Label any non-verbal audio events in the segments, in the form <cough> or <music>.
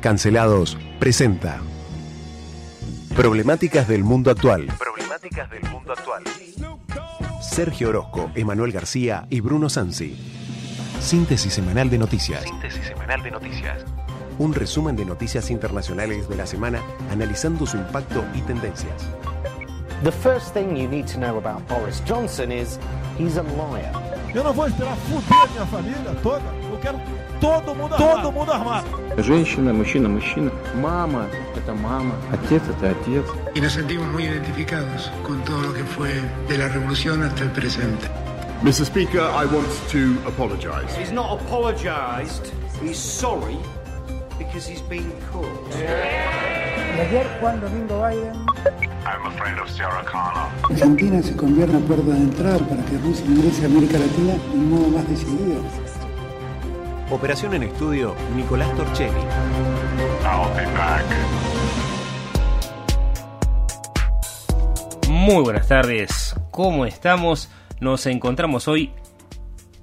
Cancelados presenta Problemáticas del mundo actual. Problemáticas del mundo actual. Sergio Orozco, Emanuel García y Bruno Sansi. Síntesis semanal de noticias. Síntesis semanal de noticias. Un resumen de noticias internacionales de la semana analizando su impacto y tendencias. The first thing you need to know about Boris Johnson is he's a liar. Eu não vou esperar fuder minha família toda. Eu quero todo mundo armado. Todo mundo armado. Женщина, мужчина, мужчина. Мама – это мама. Отец – это отец. y nos sentimos muy identificados con todo lo que fue de la revolución hasta el presente. Mr. Speaker, I want to apologise. He's not apologised. He's sorry because he's been caught. Ayer Juan Domingo Biden I'm a friend of Sarah Connor. Argentina se convierte en la puerta de entrada para que Rusia ingrese a América Latina de un modo más decidido. Operación en estudio, Nicolás back. Muy buenas tardes, ¿cómo estamos? Nos encontramos hoy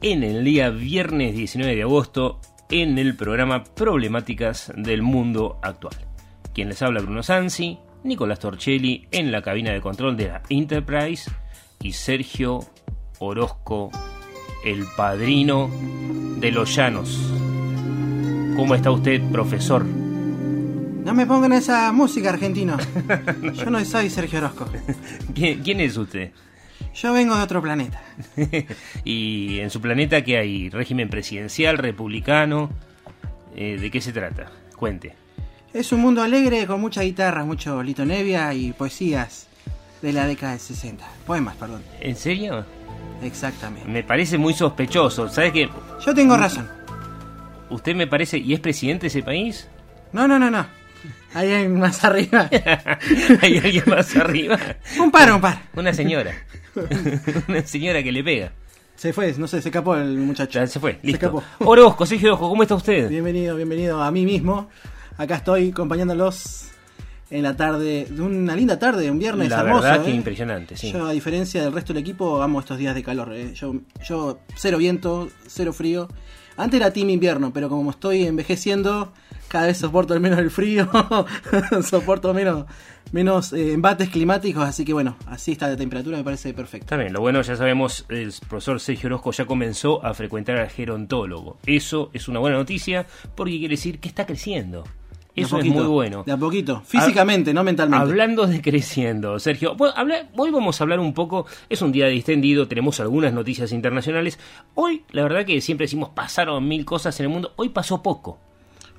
en el día viernes 19 de agosto en el programa Problemáticas del Mundo Actual. Quien les habla Bruno Sansi, Nicolás Torchelli en la cabina de control de la Enterprise y Sergio Orozco, el padrino de los llanos. ¿Cómo está usted, profesor? No me pongan esa música, argentino. <laughs> Yo no soy Sergio Orozco. ¿Quién, quién es usted? Yo vengo de otro planeta. <laughs> y en su planeta, ¿qué hay? ¿Régimen presidencial, republicano? Eh, ¿De qué se trata? Cuente. Es un mundo alegre con mucha guitarra, mucho Lito Nevia y poesías de la década del 60. Poemas, perdón. ¿En serio? Exactamente. Me parece muy sospechoso. ¿Sabes qué? Yo tengo razón. ¿Usted me parece y es presidente de ese país? No, no, no, no. Hay alguien más arriba. <laughs> ¿Hay alguien más arriba? Un par, un par. Una señora. <laughs> Una señora que le pega. Se fue, no sé, se escapó el muchacho. Ya se fue, listo. escapó. Orozco, Sergio Orozco, ¿cómo está usted? Bienvenido, bienvenido a mí mismo. Acá estoy acompañándolos en la tarde, de una linda tarde, un viernes La hermoso. verdad que ¿eh? impresionante, sí. Yo, a diferencia del resto del equipo, amo estos días de calor. ¿eh? Yo, yo, cero viento, cero frío. Antes era team invierno, pero como estoy envejeciendo, cada vez soporto al menos el frío, <laughs> soporto menos, menos eh, embates climáticos, así que bueno, así está la temperatura, me parece perfecto. Está bien, lo bueno ya sabemos, el profesor Sergio Orozco ya comenzó a frecuentar al gerontólogo. Eso es una buena noticia porque quiere decir que está creciendo. Eso es muy bueno. De a poquito, físicamente, no mentalmente. Hablando de creciendo, Sergio, bueno, habla- hoy vamos a hablar un poco, es un día distendido, tenemos algunas noticias internacionales. Hoy, la verdad que siempre decimos pasaron mil cosas en el mundo, hoy pasó poco.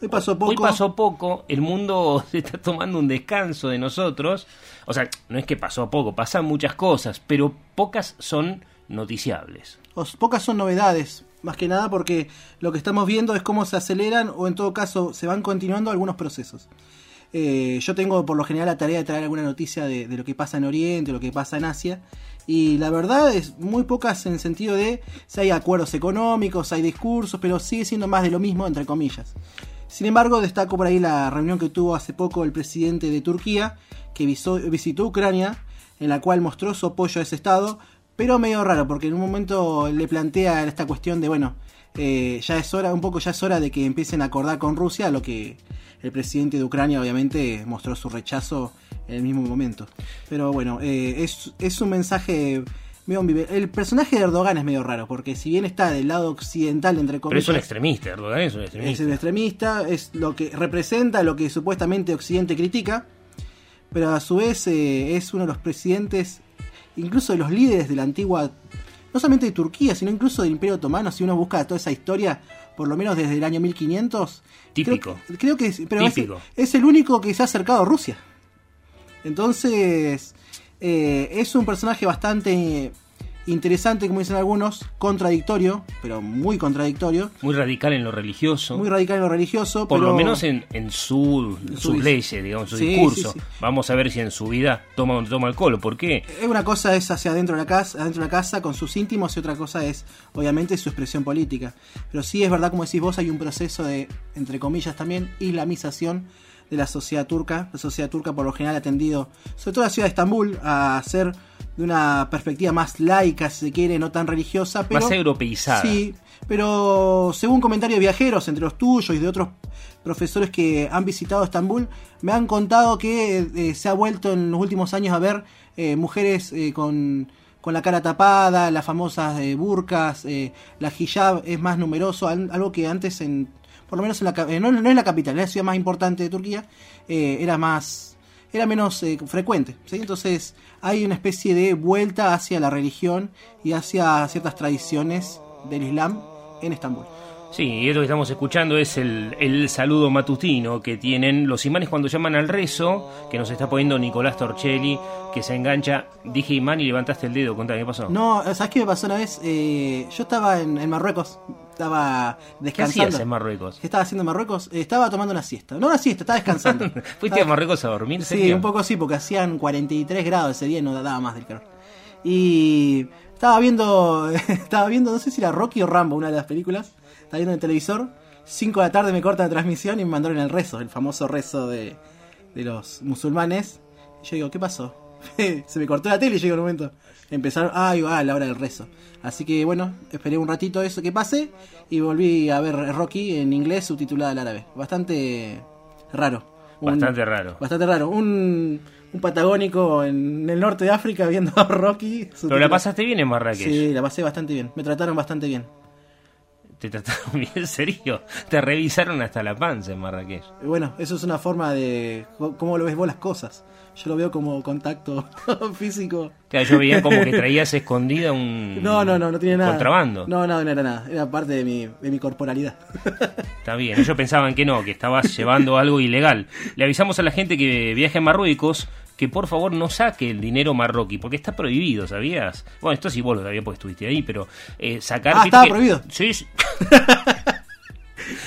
Hoy pasó poco. Hoy pasó poco, el mundo <laughs> se está tomando un descanso de nosotros. O sea, no es que pasó poco, pasan muchas cosas, pero pocas son noticiables. Os- pocas son novedades, más que nada porque lo que estamos viendo es cómo se aceleran o en todo caso se van continuando algunos procesos. Eh, yo tengo por lo general la tarea de traer alguna noticia de, de lo que pasa en Oriente, lo que pasa en Asia, y la verdad es muy pocas en el sentido de si hay acuerdos económicos, hay discursos, pero sigue siendo más de lo mismo, entre comillas. Sin embargo, destaco por ahí la reunión que tuvo hace poco el presidente de Turquía, que visitó Ucrania, en la cual mostró su apoyo a ese Estado, pero medio raro, porque en un momento le plantea esta cuestión de, bueno, eh, ya es hora, un poco ya es hora de que empiecen a acordar con Rusia, a lo que el presidente de Ucrania obviamente mostró su rechazo en el mismo momento. Pero bueno, eh, es, es un mensaje medio El personaje de Erdogan es medio raro, porque si bien está del lado occidental, entre Pero comillas... es un extremista, Erdogan es un Es extremista. el extremista, es lo que representa lo que supuestamente Occidente critica, pero a su vez eh, es uno de los presidentes, incluso de los líderes de la antigua, no solamente de Turquía, sino incluso del Imperio Otomano, si uno busca toda esa historia, por lo menos desde el año 1500. Típico. Creo, creo que es, pero es- Típico. Es, el único que se ha acercado a Rusia. Entonces, eh, es un personaje bastante interesante, como dicen algunos, contradictorio, pero muy contradictorio. Muy radical en lo religioso. Muy radical en lo religioso, por pero lo menos en, en su, En su leyes, digamos, su Sí, discurso. sí, sí. Vamos a ver si en su vida toma toma alcohol. ¿Por qué? Una cosa es hacia adentro de la casa, adentro de la casa con sus íntimos y otra cosa es, obviamente, su expresión política. Pero sí es verdad, como decís vos, hay un proceso de, entre comillas también, islamización de la sociedad turca. La sociedad turca por lo general ha tendido, sobre todo la ciudad de Estambul, a ser de una perspectiva más laica, si se quiere, no tan religiosa. Pero, Más europeizada. Sí, pero según comentarios de viajeros, entre los tuyos y de otros profesores que han visitado Estambul, me han contado que eh, se ha vuelto en los últimos años a ver eh, mujeres eh, con, con la cara tapada, las famosas eh, burkas, eh, la hijab es más numeroso, al- algo que antes en por lo menos en la, eh, no, no es la capital, es la ciudad más importante de Turquía, eh, era más era menos eh, frecuente, ¿sí? Entonces hay una especie de vuelta hacia la religión y hacia ciertas tradiciones del Islam en Estambul. Sí, y esto que estamos escuchando es el, el saludo matutino que tienen los imanes cuando llaman al rezo, que nos está poniendo Nicolás Torcelli, que se engancha. Dije imán y levantaste el dedo, contame, ¿qué pasó? No, ¿sabes qué me pasó una vez? Eh, yo estaba en, en Marruecos, estaba ¿Qué descansando. hacías en Marruecos? ¿Qué estaba haciendo en Marruecos? Eh, estaba tomando una siesta. No una siesta, estaba descansando. <laughs> ¿Fuiste a Marruecos a dormir? Sí, serio? un poco sí, porque hacían 43 grados ese día y no daba más del calor. Y estaba viendo, <laughs> estaba viendo, no sé si era Rocky o Rambo, una de las películas. Estaba viendo en el televisor. 5 de la tarde me corta la transmisión y me mandaron el rezo, el famoso rezo de, de los musulmanes. Y yo digo, ¿qué pasó? <laughs> Se me cortó la tele y llegó un momento. Empezaron, ah, ahí va, la hora del rezo. Así que bueno, esperé un ratito eso que pase y volví a ver Rocky en inglés subtitulada al árabe. Bastante raro. Un- Bastante raro. Bastante raro. Un, un patagónico en el norte de África viendo a Rocky. Pero la pasaste bien en Marrakech. Sí, la pasé bastante bien. Me trataron bastante bien. ¿Te trataron <laughs> bien en serio? Te revisaron hasta la panza en Marrakech. Bueno, eso es una forma de cómo lo ves vos las cosas. Yo lo veo como contacto <laughs> físico. Claro, yo veía como que <laughs> traías escondida un No, no, no, no tiene nada. contrabando. No, no, no era nada. Era parte de mi, de mi corporalidad. Está bien, ellos pensaban que no, que estabas llevando algo ilegal. Le avisamos a la gente que viaja en Marruecos que por favor no saque el dinero marroquí, porque está prohibido, ¿sabías? Bueno, esto sí vos lo sabías porque estuviste ahí, pero eh, sacar... Ah, estaba que- prohibido. Sí, sí. <laughs>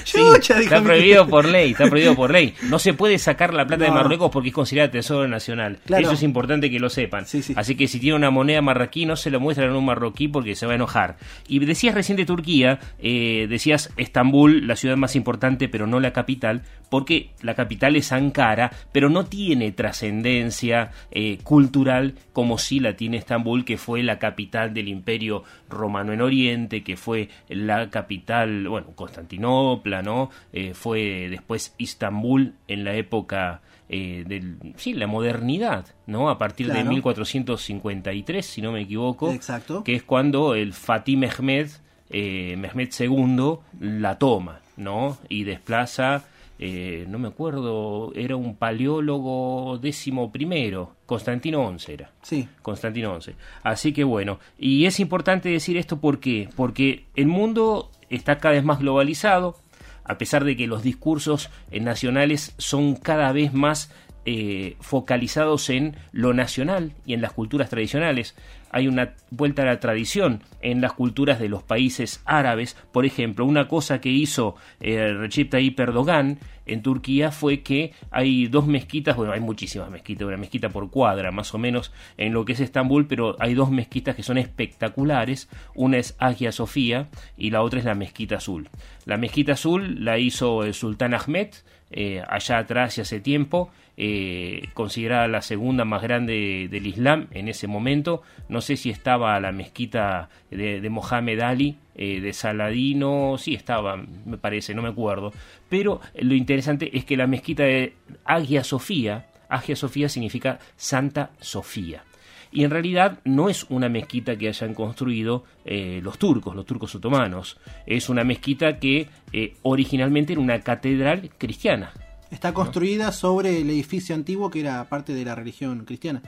Chucha, está prohibido por ley, está prohibido por ley. No se puede sacar la plata de. Marruecos porque es considerada tesoro nacional. Claro. Eso es importante que lo sepan. Así que si tiene una moneda marroquí, no se lo muestran a un marroquí porque se va a enojar. Y decías recién de Turquía, eh, decías Estambul, la ciudad más importante, pero no la capital, porque la capital es Ankara, pero no tiene trascendencia eh, cultural como sí la tiene Estambul, que fue la capital del imperio romano en Oriente, que fue la capital, bueno, Constantinopla, ¿no? Eh, fue después Istambul en la época eh, del, sí, la modernidad, ¿no? A partir de Claro. 1453, si no me equivoco, Exacto. que es cuando el Fatih Mehmed, eh, Mehmed II, la toma, ¿no? Y desplaza, eh, no me acuerdo, era un paleólogo décimo primero, Constantino XI era. Sí. Constantino XI. Así que bueno, y es importante decir esto ¿por qué? porque el mundo está cada vez más globalizado, a pesar de que los discursos eh, nacionales son cada vez más eh, focalizados en lo nacional y en las culturas tradicionales. Hay una vuelta a la tradición en las culturas de los países árabes. Por ejemplo, una cosa que hizo eh, Recep Tayyip Erdogan en Turquía fue que hay dos mezquitas, bueno, hay muchísimas mezquitas, una mezquita por cuadra más o menos en lo que es Estambul, pero hay dos mezquitas que son espectaculares. Una es Hagia Sofía y la otra es la Mezquita Azul. La Mezquita Azul la hizo el Sultán Ahmed eh, allá atrás y hace tiempo, eh, considerada la segunda más grande del Islam en ese momento. No sé si estaba la mezquita de, de Mohamed Ali, eh, de Saladino, sí estaba, me parece, no me acuerdo. Pero lo interesante es que la mezquita de Hagia Sofía, Hagia Sofía significa Santa Sofía. Y en realidad no es una mezquita que hayan construido eh, los turcos, los turcos otomanos. Es una mezquita que eh, originalmente era una catedral cristiana. Está construida sobre el edificio antiguo que era parte de la religión cristiana.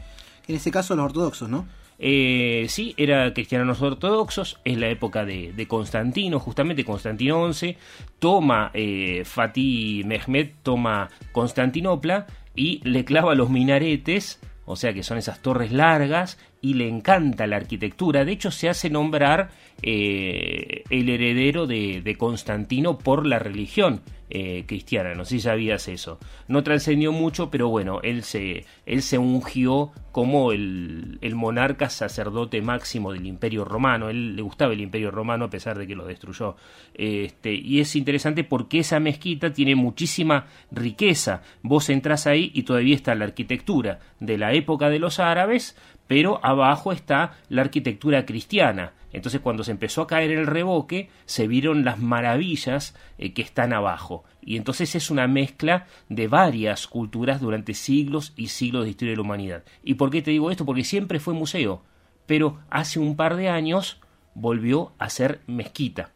En ese caso los ortodoxos, ¿no? Eh, sí, era cristianos ortodoxos, es la época de, Constantino, justamente Constantino XI, toma eh, Fatih Mehmed, toma Constantinopla y le clava los minaretes, o sea que son esas torres largas, y le encanta la arquitectura. De hecho, se hace nombrar eh, el heredero de, de, Constantino por la religión eh, cristiana. No sé si sabías eso. No trascendió mucho, pero bueno, él se, él se ungió como el, el, monarca sacerdote máximo del Imperio Romano. Él le gustaba el Imperio Romano a pesar de que lo destruyó. Este, y es interesante porque esa mezquita tiene muchísima riqueza. Vos entras ahí y todavía está la arquitectura de la época de los árabes, pero abajo está la arquitectura cristiana. Entonces cuando se empezó a caer el revoque, se vieron las maravillas eh, que están abajo. Y entonces es una mezcla de varias culturas durante siglos y siglos de historia de la humanidad. ¿Y por qué te digo esto? Porque siempre fue museo, pero hace un par de años volvió a ser mezquita.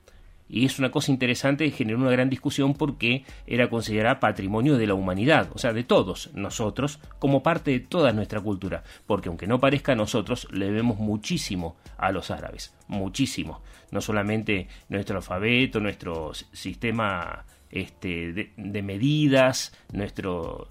Y es una cosa interesante, generó una gran discusión porque era considerada patrimonio de la humanidad, o sea, de todos nosotros, como parte de toda nuestra cultura. Porque aunque no parezca, nosotros le debemos muchísimo a los árabes, muchísimo. No solamente nuestro alfabeto, nuestro sistema este, de medidas, nuestro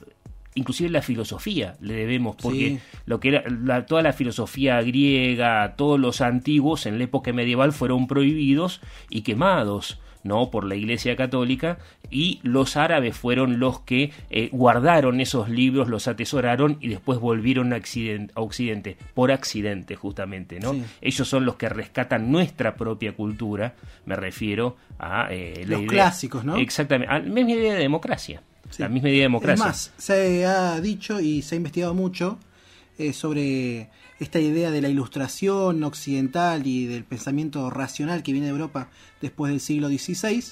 inclusive la filosofía le debemos, porque sí. lo que era la, toda la filosofía griega, todos los antiguos en la época medieval fueron prohibidos y quemados. ¿no? por la Iglesia Católica y los árabes fueron los que eh, guardaron esos libros, los atesoraron y después volvieron a, accidente, a Occidente, por accidente justamente, ¿no? Sí. Ellos son los que rescatan nuestra propia cultura, me refiero a eh, la los idea, clásicos, ¿no? Exactamente, a la misma idea de democracia. Sí. La misma idea de democracia. Es más, se ha dicho y se ha investigado mucho eh, sobre esta idea de la ilustración occidental y del pensamiento racional que viene de Europa después del siglo XVI,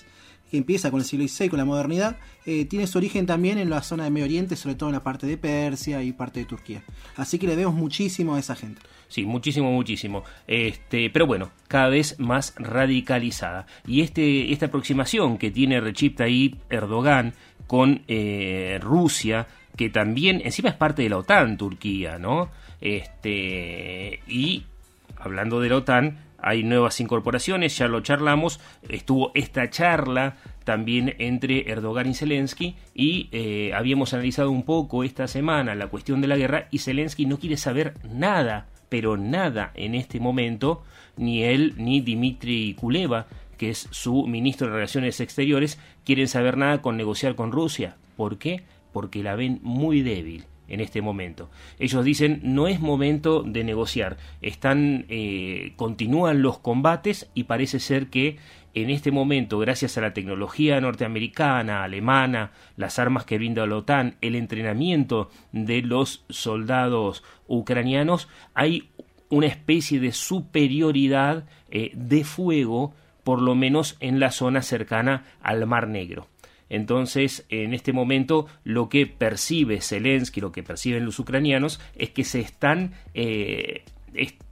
que empieza con el siglo XVI, con la modernidad, eh, tiene su origen también en la zona de Medio Oriente, sobre todo en la parte de Persia y parte de Turquía. Así que le vemos muchísimo a esa gente. Sí, muchísimo, muchísimo. Este, pero bueno, cada vez más radicalizada. Y este, esta aproximación que tiene Recep Tayyip Erdogan con eh, Rusia, que también encima es parte de la OTAN, Turquía, ¿no? Este, y hablando de la OTAN, hay nuevas incorporaciones, ya lo charlamos, estuvo esta charla también entre Erdogan y Zelensky y eh, habíamos analizado un poco esta semana la cuestión de la guerra y Zelensky no quiere saber nada, pero nada en este momento, ni él ni Dmitry Kuleva, que es su ministro de Relaciones Exteriores, quieren saber nada con negociar con Rusia. ¿Por qué? Porque la ven muy débil en este momento. Ellos dicen no es momento de negociar, están eh, continúan los combates y parece ser que en este momento, gracias a la tecnología norteamericana, alemana, las armas que brinda la OTAN, el entrenamiento de los soldados ucranianos, hay una especie de superioridad eh, de fuego, por lo menos en la zona cercana al Mar Negro. Entonces, en este momento, lo que percibe Zelensky, lo que perciben los ucranianos, es que se están, eh, est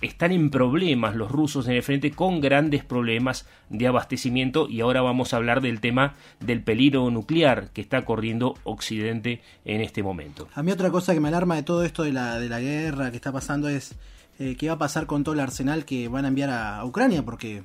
están en problemas los rusos en el frente con grandes problemas de abastecimiento y ahora vamos a hablar del tema del peligro nuclear que está corriendo Occidente en este momento. A mí otra cosa que me alarma de todo esto de la, de la guerra que está pasando es eh, qué va a pasar con todo el arsenal que van a enviar a Ucrania porque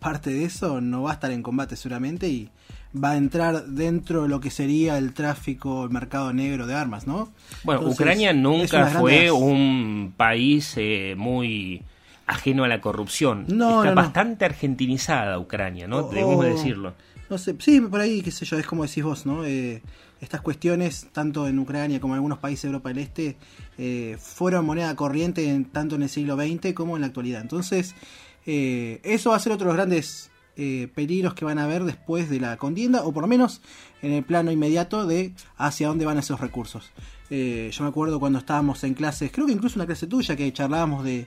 parte de eso no va a estar en combate seguramente y va a entrar dentro de lo que sería el tráfico, el mercado negro de armas, ¿no? Bueno, Entonces, Ucrania nunca fue grandes... un país eh, muy ajeno a la corrupción. No, Está no, no. bastante argentinizada Ucrania, ¿no? O- Debemos o- decirlo. No sé, sí, por ahí, qué sé yo, es como decís vos, ¿no? Eh, estas cuestiones, tanto en Ucrania como en algunos países de Europa del Este, eh, fueron moneda corriente en- tanto en el siglo XX como en la actualidad. Entonces, eh, eso va a ser otro de los grandes eh, peligros que van a haber después de la contienda, o por lo menos en el plano inmediato de hacia dónde van esos recursos. Eh, yo me acuerdo cuando estábamos en clases, creo que incluso una clase tuya, que charlábamos de,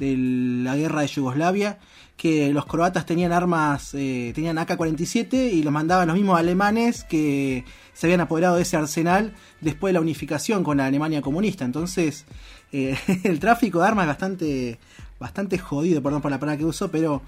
la guerra de Yugoslavia, que los croatas tenían armas, tenían AK-47 y los mandaban los mismos alemanes que se habían apoderado de ese arsenal después de la unificación con la Alemania comunista. Entonces, <laughs> el tráfico de armas es bastante, bastante jodido, perdón por la palabra que uso, pero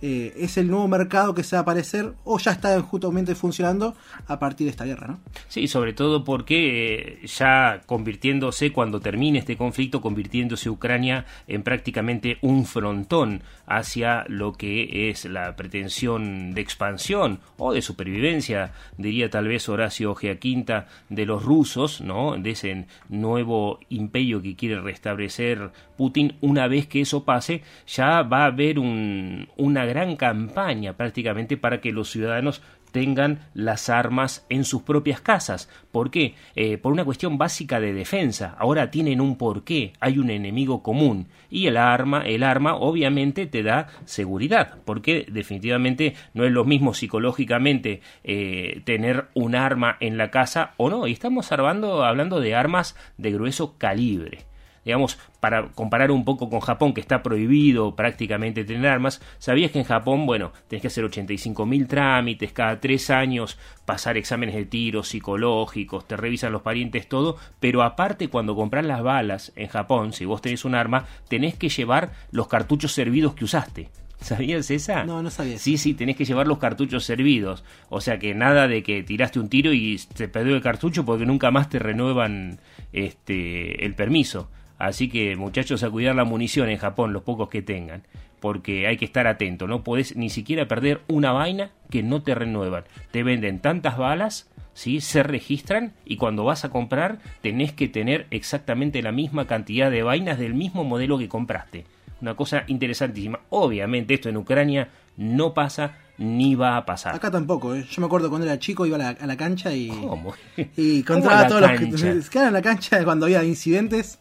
eh, es el nuevo mercado que se va a aparecer o ya está justamente funcionando a partir de esta guerra, ¿no? Sí, sobre todo porque eh, ya convirtiéndose, cuando termine este conflicto, convirtiéndose Ucrania en prácticamente un frontón hacia lo que es la pretensión de expansión o de supervivencia, diría tal vez Horacio Giaquinta, de los rusos, ¿no? De ese nuevo imperio que quiere restablecer Putin. Una vez que eso pase, ya va a haber un, una gran campaña prácticamente para que los ciudadanos tengan las armas en sus propias casas. ¿Por qué? Eh, por una cuestión básica de defensa. Ahora tienen un porqué, hay un enemigo común y el arma, el arma obviamente te da seguridad, porque definitivamente no es lo mismo psicológicamente eh, tener un arma en la casa o no. Y estamos hablando, hablando de armas de grueso calibre digamos, para comparar un poco con Japón, que está prohibido prácticamente tener armas, sabías que en Japón, bueno, tenés que hacer 85.000 trámites, cada tres años pasar exámenes de tiro psicológicos, te revisan los parientes, todo, pero aparte cuando compras las balas en Japón, si vos tenés un arma, tenés que llevar los cartuchos servidos que usaste. <laughs> ¿Sabías esa? No, no sabía. Sí, sí, tenés que llevar los cartuchos servidos. O sea que nada de que tiraste un tiro y te perdió el cartucho porque nunca más te renuevan este el permiso. Así que muchachos a cuidar la munición en Japón, los pocos que tengan, porque hay que estar atento, no podés ni siquiera perder una vaina que no te renuevan. Te venden tantas balas, ¿sí? se registran y cuando vas a comprar tenés que tener exactamente la misma cantidad de vainas del mismo modelo que compraste. Una cosa interesantísima. Obviamente esto en Ucrania no pasa ni va a pasar. Acá tampoco, ¿eh? yo me acuerdo cuando era chico iba a la, a la cancha y, ¿Cómo? y encontraba a todos los que quedaban <laughs> en la cancha cuando había incidentes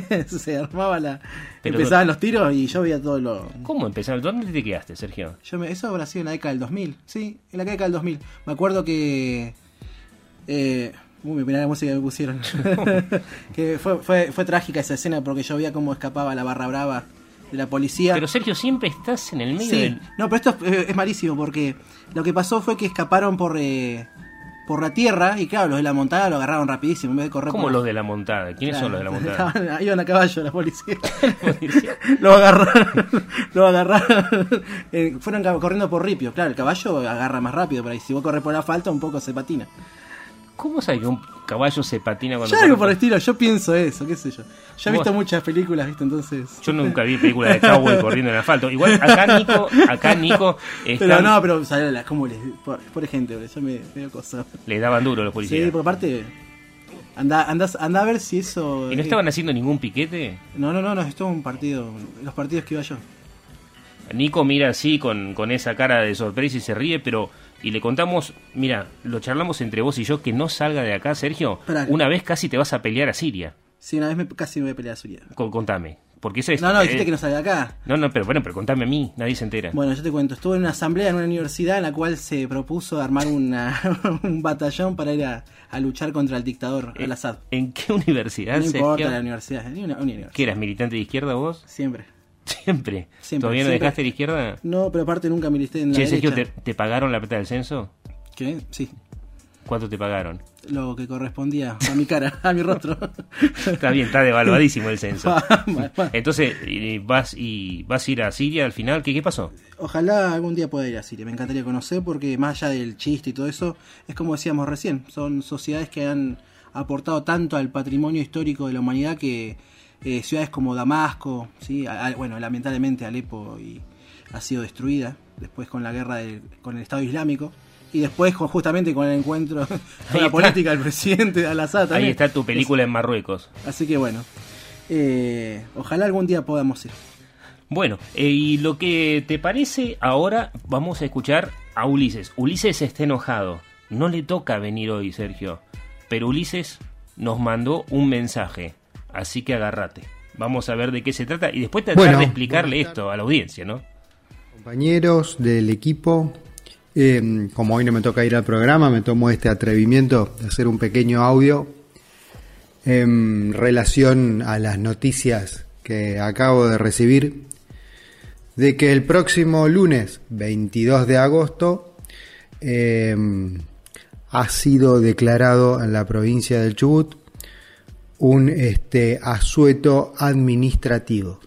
<laughs> se armaba la. empezaban los tiros y yo veía todo lo. ¿Cómo empezaron? ¿Dónde te quedaste, Sergio? Yo me, eso habrá sido en la década del 2000. Sí, en la década del 2000. Me acuerdo que. Eh, uy, mira la música que me pusieron. <laughs> que fue, fue, fue trágica esa escena porque yo veía cómo escapaba la barra brava de la policía. Pero Sergio, siempre estás en el medio sí. del. No, pero esto es, es, malísimo porque lo que pasó fue que escaparon por. Eh, por la tierra y claro, los de la montada lo agarraron rapidísimo en vez de correr ¿Cómo por... los de la montada? ¿Quiénes claro, son los de la montada? Estaban, iban a caballo la <laughs> policía. lo agarraron, lo agarraron. Eh, fueron corriendo por ripio. Claro, el caballo agarra más rápido, pero si vos corres por la falta un poco se patina. ¿Cómo sabes que un caballo se patina cuando Yo algo por el estilo, yo pienso eso, qué sé yo. Yo he visto muchas películas, ¿viste? Entonces. Yo nunca vi películas de cowboy corriendo en asfalto. Igual acá Nico, acá Nico. Están... Pero no, pero ¿sabes cómo les. Por, por ejemplo, yo me veo cosas. Le daban duro los policías. Sí, por parte. Anda, anda, anda a ver si eso. ¿Y no estaban haciendo ningún piquete? No, no, no, no, esto es un partido. Los partidos que iba yo. Nico mira así con, con esa cara de sorpresa y se ríe, pero y le contamos, mira, lo charlamos entre vos y yo, que no salga de acá, Sergio. Una vez casi te vas a pelear a Siria. Sí, una vez me, casi me voy a pelear a Siria. Con, contame. Porque eso es, no, no, dijiste eh, que no salga de acá. No, no, pero bueno, pero contame a mí, nadie se entera. Bueno, yo te cuento, estuve en una asamblea en una universidad en la cual se propuso armar una, <laughs> un batallón para ir a, a luchar contra el dictador Al-Assad. ¿En qué <laughs> universidad? No importa la universidad, una, una universidad. ¿Qué eras militante de izquierda vos? Siempre. Siempre. siempre ¿Todavía no dejaste la izquierda? No, pero aparte nunca milité en la che, Sergio, derecha. ¿te, ¿te pagaron la plata del censo? ¿Qué? Sí. ¿Cuánto te pagaron? Lo que correspondía a mi cara, a mi rostro. <laughs> está bien, está devaluadísimo el censo. <laughs> Entonces, ¿vas y vas a ir a Siria al final? ¿Qué, qué pasó? Ojalá algún día pueda ir a Siria. Me encantaría conocer porque más allá del chiste y todo eso, es como decíamos recién, son sociedades que han aportado tanto al patrimonio histórico de la humanidad que eh, ciudades como Damasco, ¿sí? A, bueno, lamentablemente Alepo y, ha sido destruida después con la guerra del, con el Estado Islámico y después con, justamente con el encuentro <laughs> con Ahí la está. política del presidente de Al-Assad. Ahí está tu película en Marruecos. Así que bueno, eh, ojalá algún día podamos ir. Bueno, eh, y lo que te parece, ahora vamos a escuchar a Ulises. Ulises está enojado. No le toca venir hoy, Sergio. Pero Ulises nos mandó un mensaje. Así que agárrate. Vamos a ver de qué se trata y después tratar Bueno, de explicarle esto a la audiencia, ¿no? Compañeros del equipo, eh, como hoy no me toca ir al programa, me tomo este atrevimiento de hacer un pequeño audio en relación a las noticias que acabo de recibir de que el próximo lunes 22 de agosto eh, ha sido declarado en la provincia del Chubut un este, asueto administrativo.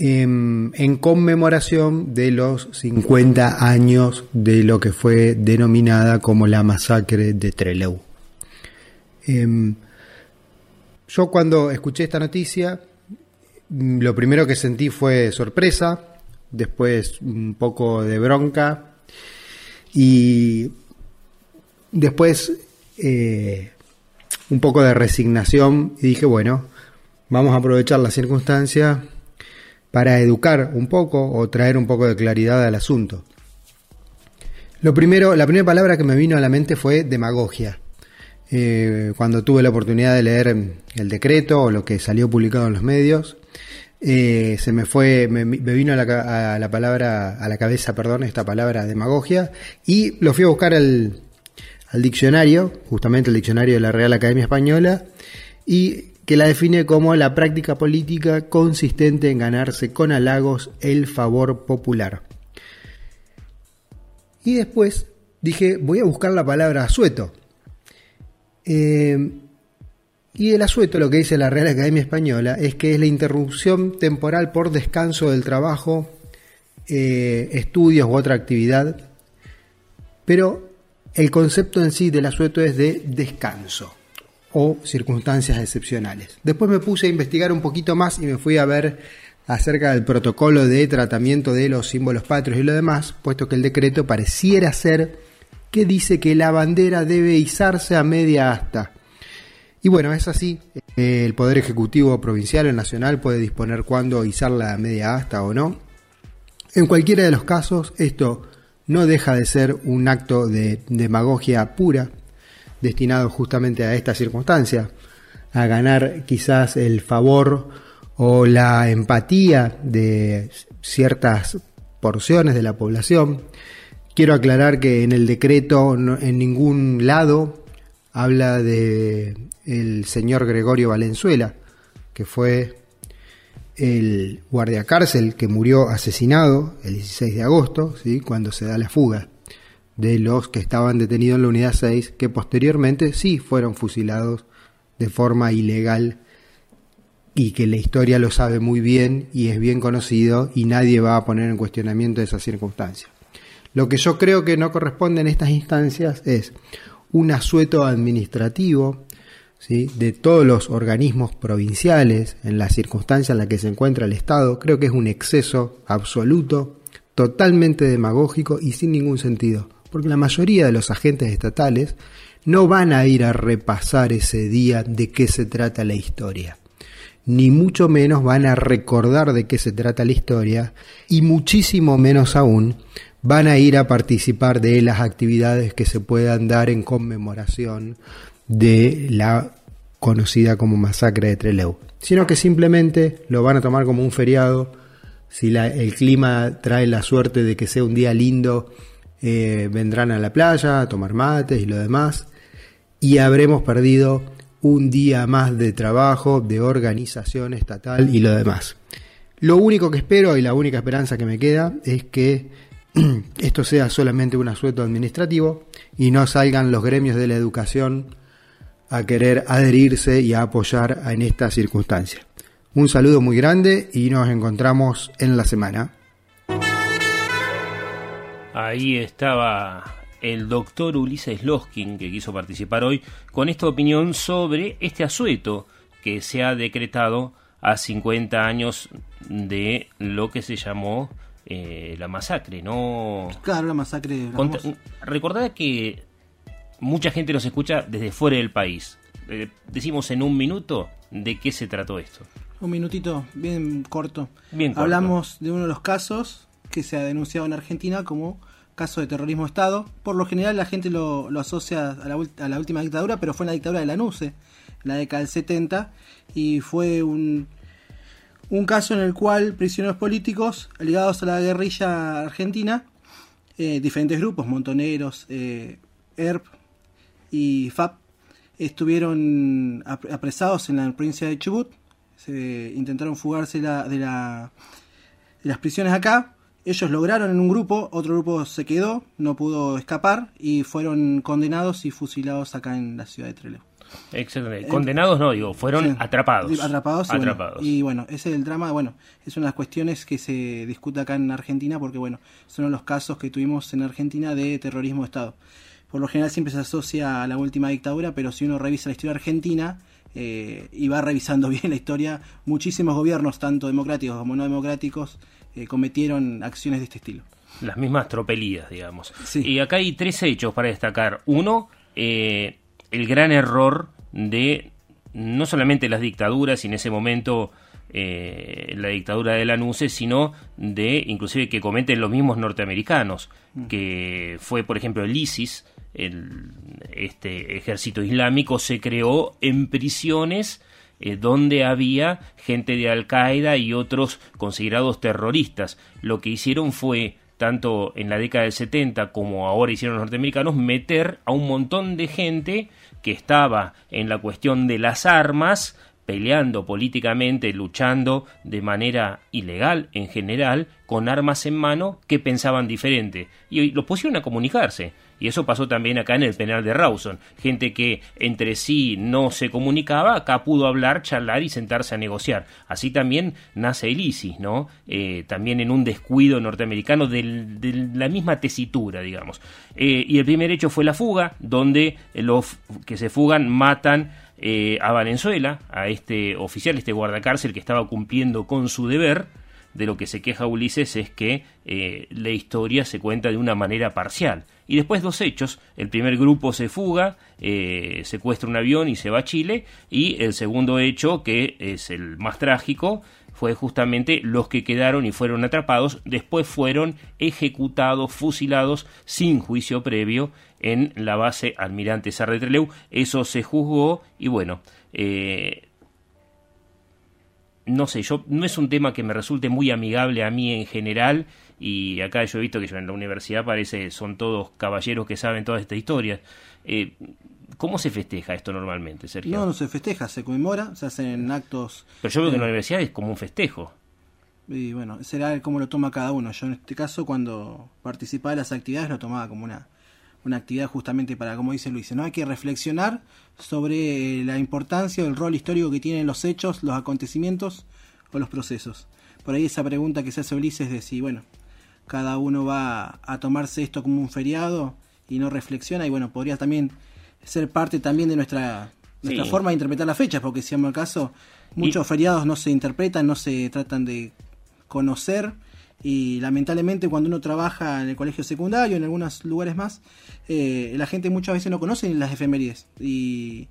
em, en conmemoración de los 50 años de lo que fue denominada como la masacre de Trelew. Em, yo cuando escuché esta noticia, mm, lo primero que sentí fue sorpresa, después un poco de bronca y después eh, un poco de resignación y dije, bueno, vamos a aprovechar la circunstancia para educar un poco o traer un poco de claridad al asunto. Lo primero, la primera palabra que me vino a la mente fue demagogia. Eh, cuando tuve la oportunidad de leer el decreto o lo que salió publicado en los medios, eh, se me fue, me, vino a la, palabra, a la cabeza, perdón, esta palabra demagogia, y lo fui a buscar al, al diccionario, justamente el diccionario de la Real Academia Española, y que la define como la práctica política consistente en ganarse con halagos el favor popular. Y después dije, voy a buscar la palabra asueto. Eh, y el asueto, lo que dice la Real Academia Española, es que es la interrupción temporal por descanso del trabajo, eh, estudios u otra actividad. Pero el concepto en sí del asueto es de descanso o circunstancias excepcionales. Después me puse a investigar un poquito más y me fui a ver acerca del protocolo de tratamiento de los símbolos patrios y lo demás, puesto que el decreto pareciera ser que dice que la bandera debe izarse a media asta y bueno, es así. Eh, el Poder Ejecutivo provincial o nacional puede disponer cuándo izar la media asta o no. En cualquiera de los casos, esto no deja de ser un acto de demagogia pura, destinado justamente a esta circunstancia, a ganar quizás el favor o la empatía de ciertas porciones de la población. Quiero aclarar que en el decreto en ningún lado habla de el señor Gregorio Valenzuela, que fue el guardia cárcel que murió asesinado el 16 de agosto, ¿sí? cuando se da la fuga de los que estaban detenidos en la unidad 6, que posteriormente sí fueron fusilados de forma ilegal y que la historia lo sabe muy bien y es bien conocido y nadie va a poner en cuestionamiento esa circunstancia. Lo que yo creo que no corresponde en estas instancias es un asueto administrativo de todos los organismos provinciales en la circunstancia en la que se encuentra el Estado, creo que es un exceso absoluto, totalmente demagógico y sin ningún sentido, porque la mayoría de los agentes estatales no van a ir a repasar ese día de qué se trata la historia, ni mucho menos van a recordar de qué se trata la historia, y muchísimo menos aún van a ir a participar de las actividades que se puedan dar en conmemoración de la conocida como masacre de Trelew, sino que simplemente lo van a tomar como un feriado. Si el clima trae la suerte de que sea un día lindo, eh, vendrán a la playa a tomar mates y lo demás, y habremos perdido un día más de trabajo, de organización estatal y lo demás. Lo único que espero y la única esperanza que me queda es que <clears throat> esto sea solamente un asueto administrativo y no salgan los gremios de la educación a querer adherirse y a apoyar en esta circunstancia. Un saludo muy grande y nos encontramos en la semana. Ahí estaba el doctor Ulises Loskin, que quiso participar hoy, con esta opinión sobre este asueto que se ha decretado a 50 años de lo que se llamó eh, la masacre, ¿no? Claro, la masacre. Recordad que mucha gente nos escucha desde fuera del país. Eh, decimos en un minuto de qué se trató esto. Un minutito, bien corto. Bien Hablamos de uno de los casos que se ha denunciado en Argentina como caso de terrorismo de Estado. Por lo general la gente lo, asocia a la, última dictadura, pero fue en la dictadura de la NUCE, la década del 70, y fue un, un caso en el cual prisioneros políticos ligados a la guerrilla argentina, eh, diferentes grupos, montoneros, eh, ERP, y FAP estuvieron apresados en la provincia de Chubut. Se intentaron fugarse de, las prisiones acá. Ellos lograron en un grupo, otro grupo se quedó, no pudo escapar y fueron condenados y fusilados acá en la ciudad de Trelew. Exactamente. Condenados no, digo, fueron Sí. atrapados. Atrapados, y, bueno, Atrapados. y bueno, ese es el drama, bueno, es una de las cuestiones que se discute acá en Argentina porque bueno, son los casos que tuvimos en Argentina de terrorismo de Estado. Por lo general siempre se asocia a la última dictadura, pero si uno revisa la historia argentina eh, y va revisando <laughs> bien la historia, muchísimos gobiernos, tanto democráticos como no democráticos, eh, cometieron acciones de este estilo. Las mismas tropelías, digamos. Y acá hay tres hechos para destacar. Uno, eh, el gran error de no solamente las dictaduras y en ese momento eh, la dictadura de Lanuse, sino de inclusive que cometen los mismos norteamericanos, que fue por ejemplo el ISIS, el, este ejército islámico se creó en prisiones eh, donde había gente de Al Qaeda y otros considerados terroristas. Lo que hicieron fue tanto en la década del 70 como ahora hicieron los norteamericanos, meter a un montón de gente que estaba en la cuestión de las armas, peleando políticamente, luchando de manera ilegal en general, con armas en mano, que pensaban diferente. Y los pusieron a comunicarse. Y eso pasó también acá en el penal de Rawson. Gente que entre sí no se comunicaba, acá pudo hablar, charlar y sentarse a negociar. Así también nace el ISIS, ¿no? Eh, también en un descuido norteamericano de la misma tesitura, digamos. Eh, y el primer hecho fue la fuga, donde los que se fugan matan eh, a Valenzuela, a este oficial, este guardacárcel que estaba cumpliendo con su deber. De lo que se queja Ulises es que eh, la historia se cuenta de una manera parcial. Y después dos hechos. El primer grupo se fuga, eh, secuestra un avión y se va a Chile. Y el segundo hecho, que es el más trágico, fue justamente los que quedaron y fueron atrapados, después fueron ejecutados, fusilados sin juicio previo en la base Almirante Sarretreleu. Eso se juzgó y bueno, eh, no sé, yo no es un tema que me resulte muy amigable a mí en general y acá yo he visto que yo en la universidad parece son todos caballeros que saben todas estas historias. Eh, ¿Cómo se festeja esto normalmente, Sergio? No, no se festeja, se conmemora, se hacen actos. Pero yo veo que en la eh, universidad es como un festejo. Y bueno, será como lo toma cada uno. Yo en este caso, cuando participaba de las actividades, lo tomaba como una, una actividad justamente para, como dice Luis, ¿no? Hay que reflexionar sobre la importancia o el rol histórico que tienen los hechos, los acontecimientos o los procesos. Por ahí esa pregunta que se hace Ulises de si, bueno, cada uno va a tomarse esto como un feriado y no reflexiona, y bueno, podría también ser parte también de nuestra, nuestra Sí. forma de interpretar las fechas, porque si en el caso muchos feriados no se interpretan, no se tratan de conocer y lamentablemente cuando uno trabaja en el colegio secundario, en algunos lugares más, eh, la gente muchas veces no conoce las efemérides y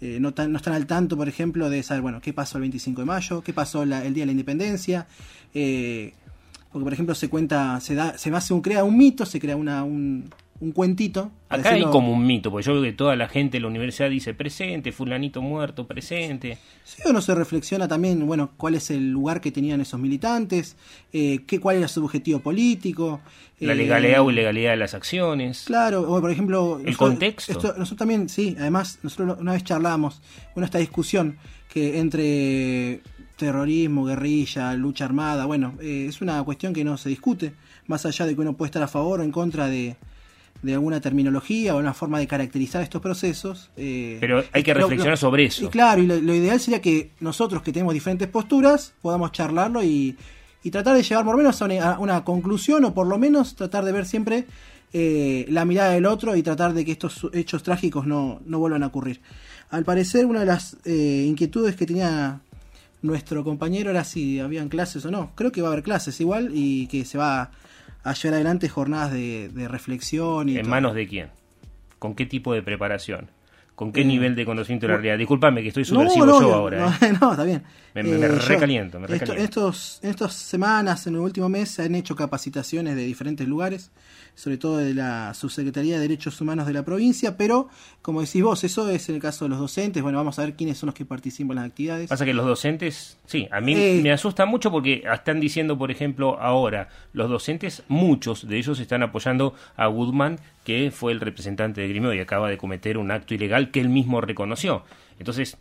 eh, no, tan- no están al tanto, por ejemplo, de saber, bueno, qué pasó el 25 de mayo, qué pasó el Día de la Independencia, eh, porque por ejemplo se cuenta, se da, se hace un, crea un mito, se crea una, un, un cuentito. Acá hay como un mito, porque yo veo que toda la gente de la universidad dice presente, fulanito muerto, presente. Sí, uno se reflexiona también, bueno, cuál es el lugar que tenían esos militantes, eh, qué, cuál era su objetivo político. La eh, legalidad o ilegalidad de las acciones. Claro, o por ejemplo... El nosotros- contexto. esto- nosotros también, sí, además, nosotros una vez charlábamos, bueno, esta discusión que entre terrorismo, guerrilla, lucha armada, bueno, eh, es una cuestión que no se discute, más allá de que uno puede estar a favor o en contra de, de alguna terminología o una forma de caracterizar estos procesos. eh, Pero hay que lo- reflexionar lo- sobre eso. Y claro, y lo, lo ideal sería que nosotros que tenemos diferentes posturas podamos charlarlo y, y tratar de llegar por lo menos a una, a una conclusión o por lo menos tratar de ver siempre eh, la mirada del otro y tratar de que estos hechos trágicos no, no vuelvan a ocurrir. Al parecer una de las eh, inquietudes que tenía nuestro compañero era si habían clases o no. Creo que va a haber clases igual y que se va a llevar adelante jornadas de, de reflexión y ¿En todo. manos de quién? ¿Con qué tipo de preparación? ¿Con qué Eh, nivel de conocimiento de la realidad? Disculpame que estoy subversivo no, yo no, ahora. no, ¿eh? <laughs> no, está bien. Me- me- me yo- recaliento, me esto- recaliento. estos, en estas semanas, en el último mes, se han hecho capacitaciones de diferentes lugares, sobre todo de la Subsecretaría de Derechos Humanos de la provincia, pero, como decís vos, eso es en el caso de los docentes. Bueno, vamos a ver quiénes son los que participan en las actividades. Pasa que los docentes, sí, a mí Eh. me asusta mucho porque están diciendo, por ejemplo, ahora, los docentes, muchos de ellos están apoyando a Goodman, que fue el representante de Grimeo y acaba de cometer un acto ilegal que él mismo reconoció. Entonces,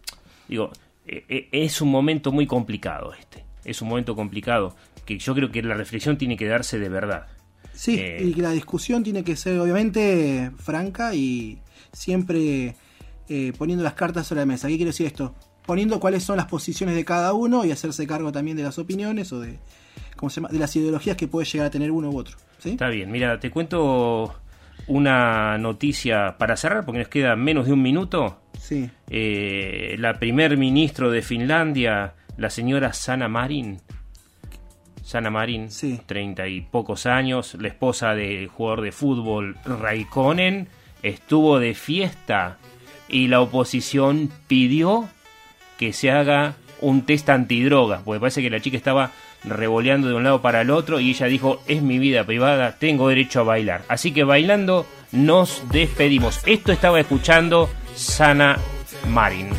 digo, eh, eh, es un momento muy complicado este. Es un momento complicado que yo creo que la reflexión tiene que darse de verdad. Sí, Eh, y que la discusión tiene que ser obviamente franca y siempre eh, poniendo las cartas sobre la mesa. ¿Qué quiero decir esto? Poniendo cuáles son las posiciones de cada uno y hacerse cargo también de las opiniones o de, ¿cómo se llama? de las ideologías que puede llegar a tener uno u otro. ¿sí? Está bien, mira, te cuento una noticia para cerrar porque nos queda menos de un minuto. Sí. Eh, la primer ministro de Finlandia, la señora Sanna Marin, Sanna Marin, treinta y pocos años, la esposa del jugador de fútbol Raikkonen, estuvo de fiesta y la oposición pidió que se haga un test antidrogas, porque parece que la chica estaba revoleando de un lado para el otro y ella dijo, es mi vida privada, tengo derecho a bailar. Así que bailando nos despedimos. Esto estaba escuchando Sana Marin.